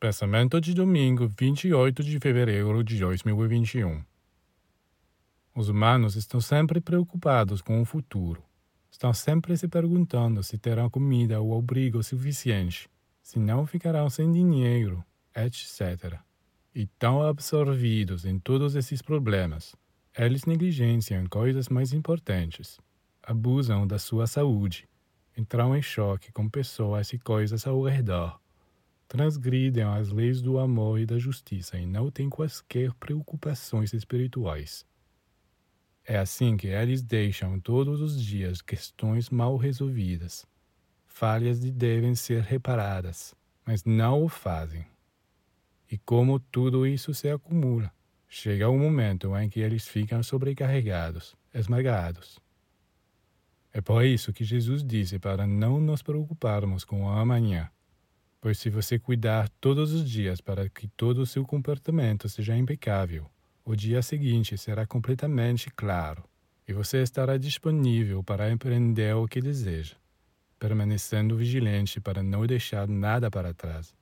Pensamento de domingo, 28 de fevereiro de 2021. Os humanos estão sempre preocupados com o futuro. Estão sempre se perguntando se terão comida ou abrigo suficiente, se não ficarão sem dinheiro, etc. E tão absorvidos em todos esses problemas, eles negligenciam coisas mais importantes, abusam da sua saúde, entram em choque com pessoas e coisas ao redor transgridem as leis do amor e da justiça e não têm quaisquer preocupações espirituais. É assim que eles deixam todos os dias questões mal resolvidas, falhas que devem ser reparadas, mas não o fazem. E como tudo isso se acumula, chega o um momento em que eles ficam sobrecarregados, esmagados. É por isso que Jesus disse para não nos preocuparmos com o amanhã, Pois se você cuidar todos os dias para que todo o seu comportamento seja impecável, o dia seguinte será completamente claro e você estará disponível para empreender o que deseja, permanecendo vigilante para não deixar nada para trás.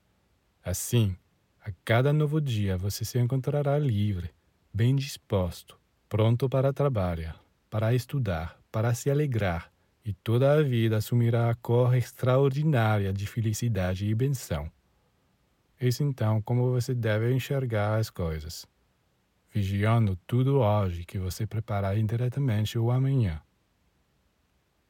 Assim, a cada novo dia você se encontrará livre, bem disposto, pronto para trabalhar, para estudar, para se alegrar e toda a vida assumirá a cor extraordinária de felicidade e benção. Eis então como você deve enxergar as coisas, vigiando tudo hoje que você preparar indiretamente o amanhã.